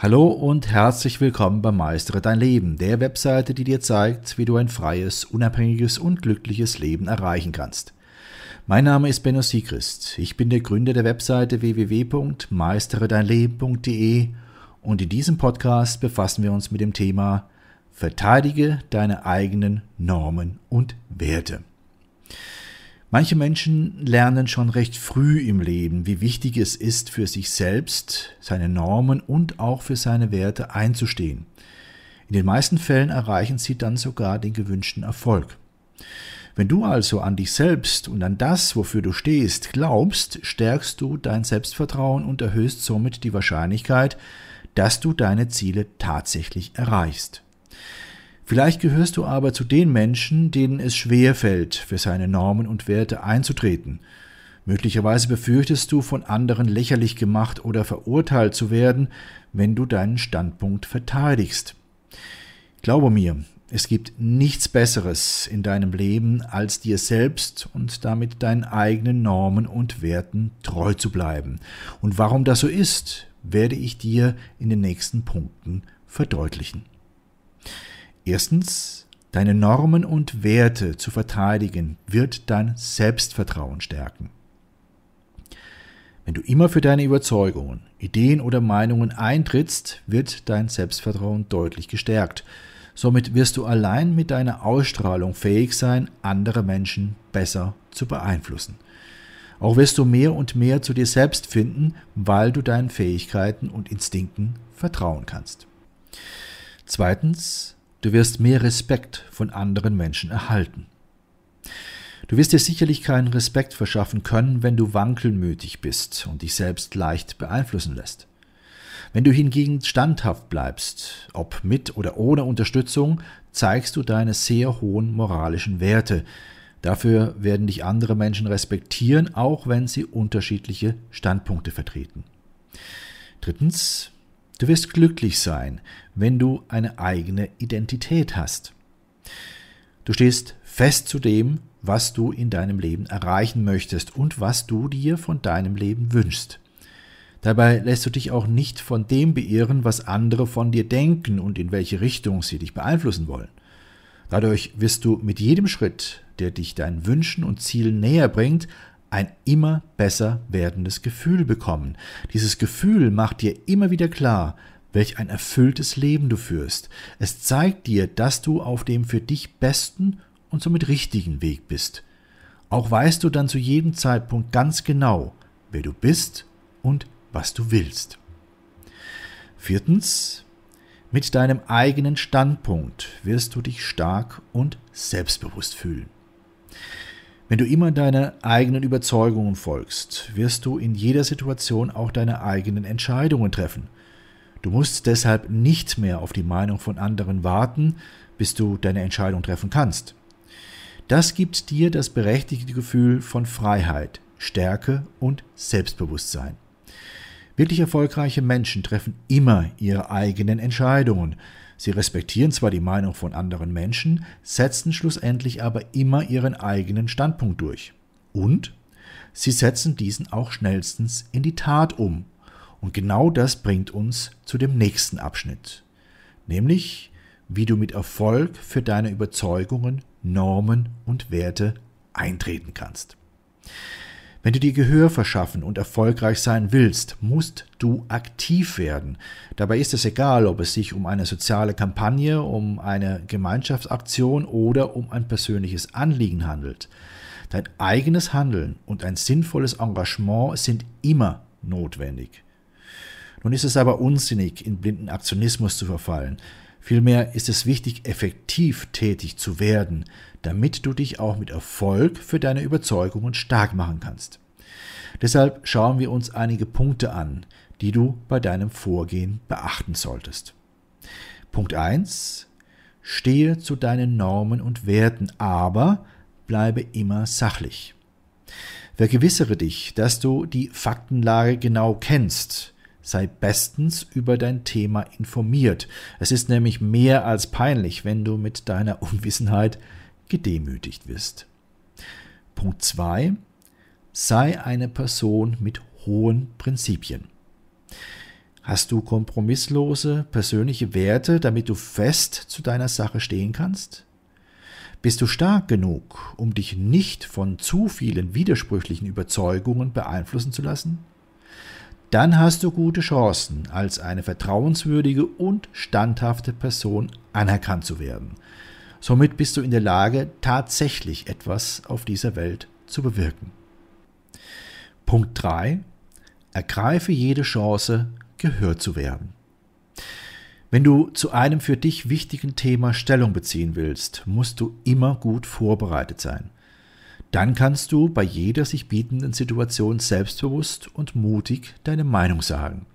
Hallo und herzlich willkommen bei Meistere dein Leben, der Webseite, die dir zeigt, wie du ein freies, unabhängiges und glückliches Leben erreichen kannst. Mein Name ist Benno Siegrist. Ich bin der Gründer der Webseite www.meisteredeinleben.de und in diesem Podcast befassen wir uns mit dem Thema Verteidige deine eigenen Normen und Werte. Manche Menschen lernen schon recht früh im Leben, wie wichtig es ist, für sich selbst, seine Normen und auch für seine Werte einzustehen. In den meisten Fällen erreichen sie dann sogar den gewünschten Erfolg. Wenn du also an dich selbst und an das, wofür du stehst, glaubst, stärkst du dein Selbstvertrauen und erhöhst somit die Wahrscheinlichkeit, dass du deine Ziele tatsächlich erreichst. Vielleicht gehörst du aber zu den Menschen, denen es schwer fällt, für seine Normen und Werte einzutreten. Möglicherweise befürchtest du, von anderen lächerlich gemacht oder verurteilt zu werden, wenn du deinen Standpunkt verteidigst. Glaube mir, es gibt nichts Besseres in deinem Leben, als dir selbst und damit deinen eigenen Normen und Werten treu zu bleiben. Und warum das so ist, werde ich dir in den nächsten Punkten verdeutlichen. Erstens, deine Normen und Werte zu verteidigen, wird dein Selbstvertrauen stärken. Wenn du immer für deine Überzeugungen, Ideen oder Meinungen eintrittst, wird dein Selbstvertrauen deutlich gestärkt. Somit wirst du allein mit deiner Ausstrahlung fähig sein, andere Menschen besser zu beeinflussen. Auch wirst du mehr und mehr zu dir selbst finden, weil du deinen Fähigkeiten und Instinkten vertrauen kannst. Zweitens, Du wirst mehr Respekt von anderen Menschen erhalten. Du wirst dir sicherlich keinen Respekt verschaffen können, wenn du wankelmütig bist und dich selbst leicht beeinflussen lässt. Wenn du hingegen standhaft bleibst, ob mit oder ohne Unterstützung, zeigst du deine sehr hohen moralischen Werte. Dafür werden dich andere Menschen respektieren, auch wenn sie unterschiedliche Standpunkte vertreten. Drittens, Du wirst glücklich sein, wenn du eine eigene Identität hast. Du stehst fest zu dem, was du in deinem Leben erreichen möchtest und was du dir von deinem Leben wünschst. Dabei lässt du dich auch nicht von dem beirren, was andere von dir denken und in welche Richtung sie dich beeinflussen wollen. Dadurch wirst du mit jedem Schritt, der dich deinen Wünschen und Zielen näher bringt, ein immer besser werdendes Gefühl bekommen. Dieses Gefühl macht dir immer wieder klar, welch ein erfülltes Leben du führst. Es zeigt dir, dass du auf dem für dich besten und somit richtigen Weg bist. Auch weißt du dann zu jedem Zeitpunkt ganz genau, wer du bist und was du willst. Viertens, mit deinem eigenen Standpunkt wirst du dich stark und selbstbewusst fühlen. Wenn du immer deine eigenen Überzeugungen folgst, wirst du in jeder Situation auch deine eigenen Entscheidungen treffen. Du musst deshalb nicht mehr auf die Meinung von anderen warten, bis du deine Entscheidung treffen kannst. Das gibt dir das berechtigte Gefühl von Freiheit, Stärke und Selbstbewusstsein. Wirklich erfolgreiche Menschen treffen immer ihre eigenen Entscheidungen, Sie respektieren zwar die Meinung von anderen Menschen, setzen schlussendlich aber immer ihren eigenen Standpunkt durch. Und sie setzen diesen auch schnellstens in die Tat um. Und genau das bringt uns zu dem nächsten Abschnitt, nämlich wie du mit Erfolg für deine Überzeugungen, Normen und Werte eintreten kannst. Wenn du dir Gehör verschaffen und erfolgreich sein willst, musst du aktiv werden. Dabei ist es egal, ob es sich um eine soziale Kampagne, um eine Gemeinschaftsaktion oder um ein persönliches Anliegen handelt. Dein eigenes Handeln und ein sinnvolles Engagement sind immer notwendig. Nun ist es aber unsinnig, in blinden Aktionismus zu verfallen. Vielmehr ist es wichtig, effektiv tätig zu werden, damit du dich auch mit Erfolg für deine Überzeugungen stark machen kannst. Deshalb schauen wir uns einige Punkte an, die du bei deinem Vorgehen beachten solltest. Punkt 1. Stehe zu deinen Normen und Werten, aber bleibe immer sachlich. Vergewissere dich, dass du die Faktenlage genau kennst, sei bestens über dein Thema informiert. Es ist nämlich mehr als peinlich, wenn du mit deiner Unwissenheit gedemütigt wirst. Punkt 2. Sei eine Person mit hohen Prinzipien. Hast du kompromisslose persönliche Werte, damit du fest zu deiner Sache stehen kannst? Bist du stark genug, um dich nicht von zu vielen widersprüchlichen Überzeugungen beeinflussen zu lassen? Dann hast du gute Chancen, als eine vertrauenswürdige und standhafte Person anerkannt zu werden. Somit bist du in der Lage, tatsächlich etwas auf dieser Welt zu bewirken. Punkt 3. Ergreife jede Chance, gehört zu werden. Wenn du zu einem für dich wichtigen Thema Stellung beziehen willst, musst du immer gut vorbereitet sein. Dann kannst du bei jeder sich bietenden Situation selbstbewusst und mutig deine Meinung sagen.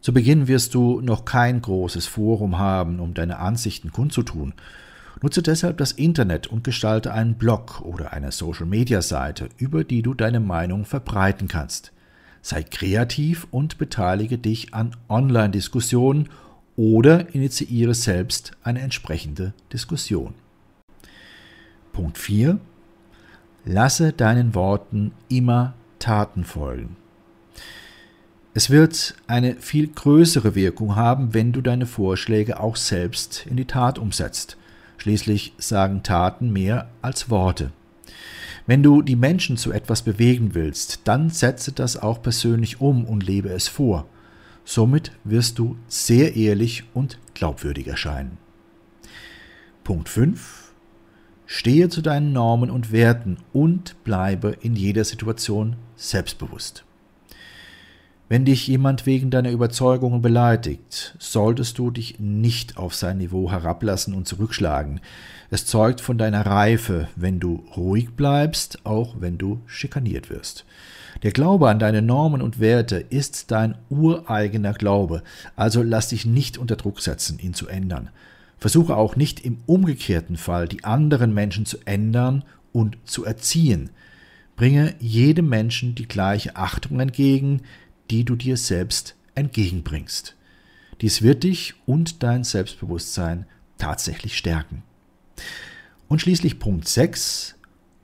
Zu Beginn wirst du noch kein großes Forum haben, um deine Ansichten kundzutun. Nutze deshalb das Internet und gestalte einen Blog oder eine Social-Media-Seite, über die du deine Meinung verbreiten kannst. Sei kreativ und beteilige dich an Online-Diskussionen oder initiiere selbst eine entsprechende Diskussion. Punkt 4. Lasse deinen Worten immer Taten folgen. Es wird eine viel größere Wirkung haben, wenn du deine Vorschläge auch selbst in die Tat umsetzt. Schließlich sagen Taten mehr als Worte. Wenn du die Menschen zu etwas bewegen willst, dann setze das auch persönlich um und lebe es vor. Somit wirst du sehr ehrlich und glaubwürdig erscheinen. Punkt 5. Stehe zu deinen Normen und Werten und bleibe in jeder Situation selbstbewusst. Wenn dich jemand wegen deiner Überzeugungen beleidigt, solltest du dich nicht auf sein Niveau herablassen und zurückschlagen. Es zeugt von deiner Reife, wenn du ruhig bleibst, auch wenn du schikaniert wirst. Der Glaube an deine Normen und Werte ist dein ureigener Glaube, also lass dich nicht unter Druck setzen, ihn zu ändern. Versuche auch nicht im umgekehrten Fall die anderen Menschen zu ändern und zu erziehen. Bringe jedem Menschen die gleiche Achtung entgegen, die du dir selbst entgegenbringst. Dies wird dich und dein Selbstbewusstsein tatsächlich stärken. Und schließlich Punkt 6.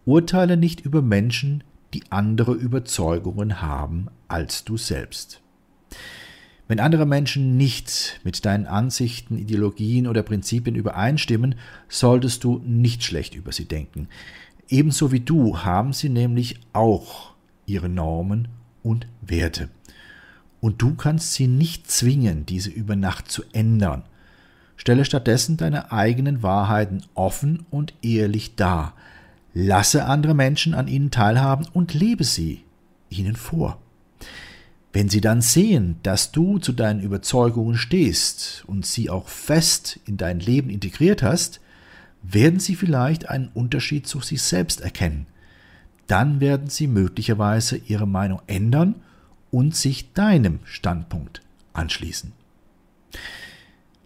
Urteile nicht über Menschen, die andere Überzeugungen haben als du selbst. Wenn andere Menschen nicht mit deinen Ansichten, Ideologien oder Prinzipien übereinstimmen, solltest du nicht schlecht über sie denken. Ebenso wie du haben sie nämlich auch ihre Normen und Werte. Und du kannst sie nicht zwingen, diese über Nacht zu ändern. Stelle stattdessen deine eigenen Wahrheiten offen und ehrlich dar. Lasse andere Menschen an ihnen teilhaben und lebe sie ihnen vor. Wenn sie dann sehen, dass du zu deinen Überzeugungen stehst und sie auch fest in dein Leben integriert hast, werden sie vielleicht einen Unterschied zu sich selbst erkennen. Dann werden sie möglicherweise ihre Meinung ändern und sich deinem Standpunkt anschließen.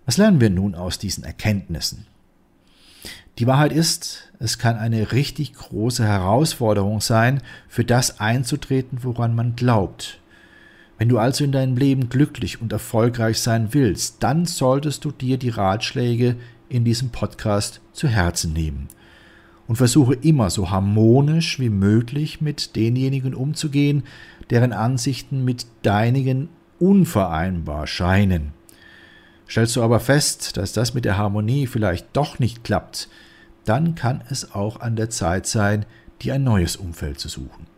Was lernen wir nun aus diesen Erkenntnissen? Die Wahrheit ist, es kann eine richtig große Herausforderung sein, für das einzutreten, woran man glaubt. Wenn du also in deinem Leben glücklich und erfolgreich sein willst, dann solltest du dir die Ratschläge in diesem Podcast zu Herzen nehmen und versuche immer so harmonisch wie möglich mit denjenigen umzugehen, deren Ansichten mit deinigen unvereinbar scheinen. Stellst du aber fest, dass das mit der Harmonie vielleicht doch nicht klappt, dann kann es auch an der Zeit sein, dir ein neues Umfeld zu suchen.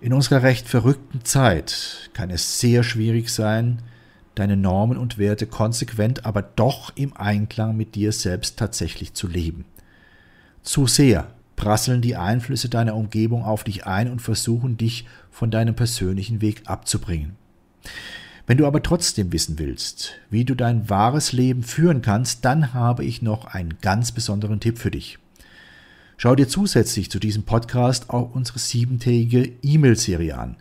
In unserer recht verrückten Zeit kann es sehr schwierig sein, deine Normen und Werte konsequent, aber doch im Einklang mit dir selbst tatsächlich zu leben. Zu sehr prasseln die Einflüsse deiner Umgebung auf dich ein und versuchen dich von deinem persönlichen Weg abzubringen. Wenn du aber trotzdem wissen willst, wie du dein wahres Leben führen kannst, dann habe ich noch einen ganz besonderen Tipp für dich. Schau dir zusätzlich zu diesem Podcast auch unsere siebentägige E-Mail-Serie an.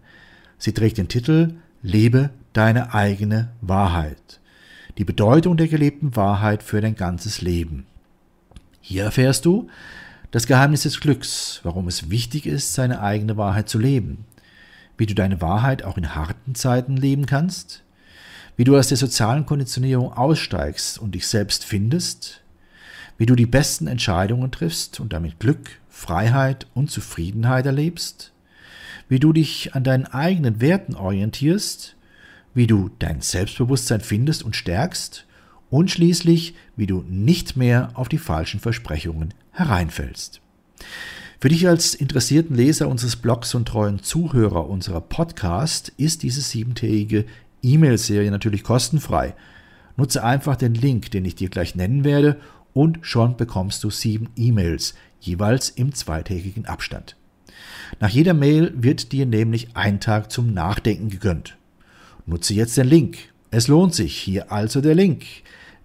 Sie trägt den Titel Lebe deine eigene Wahrheit. Die Bedeutung der gelebten Wahrheit für dein ganzes Leben. Hier erfährst du das Geheimnis des Glücks, warum es wichtig ist, seine eigene Wahrheit zu leben, wie du deine Wahrheit auch in harten Zeiten leben kannst, wie du aus der sozialen Konditionierung aussteigst und dich selbst findest, wie du die besten Entscheidungen triffst und damit Glück, Freiheit und Zufriedenheit erlebst, wie du dich an deinen eigenen Werten orientierst, wie du dein Selbstbewusstsein findest und stärkst und schließlich, wie du nicht mehr auf die falschen Versprechungen hereinfällst. Für dich als interessierten Leser unseres Blogs und treuen Zuhörer unserer Podcast ist diese siebentägige E-Mail-Serie natürlich kostenfrei. Nutze einfach den Link, den ich dir gleich nennen werde, und schon bekommst du sieben E-Mails, jeweils im zweitägigen Abstand. Nach jeder Mail wird dir nämlich ein Tag zum Nachdenken gegönnt. Nutze jetzt den Link. Es lohnt sich. Hier also der Link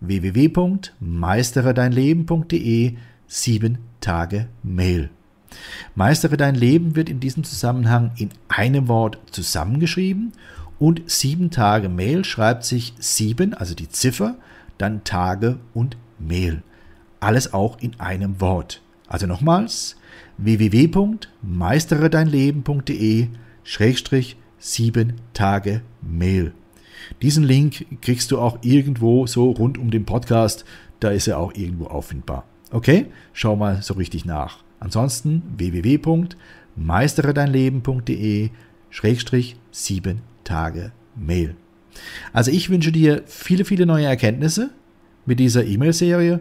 www.meisteredeinleben.de 7 Tage Mail. Meistere dein Leben wird in diesem Zusammenhang in einem Wort zusammengeschrieben und sieben Tage Mail schreibt sich sieben, also die Ziffer, dann Tage und Mail. Alles auch in einem Wort. Also nochmals www.meisteredeinleben.de Schrägstrich sieben Tage Mail. Diesen Link kriegst du auch irgendwo so rund um den Podcast, da ist er auch irgendwo auffindbar. Okay? Schau mal so richtig nach. Ansonsten www.meisteredeinleben.de Schrägstrich sieben Tage Mail. Also ich wünsche dir viele, viele neue Erkenntnisse mit dieser E-Mail-Serie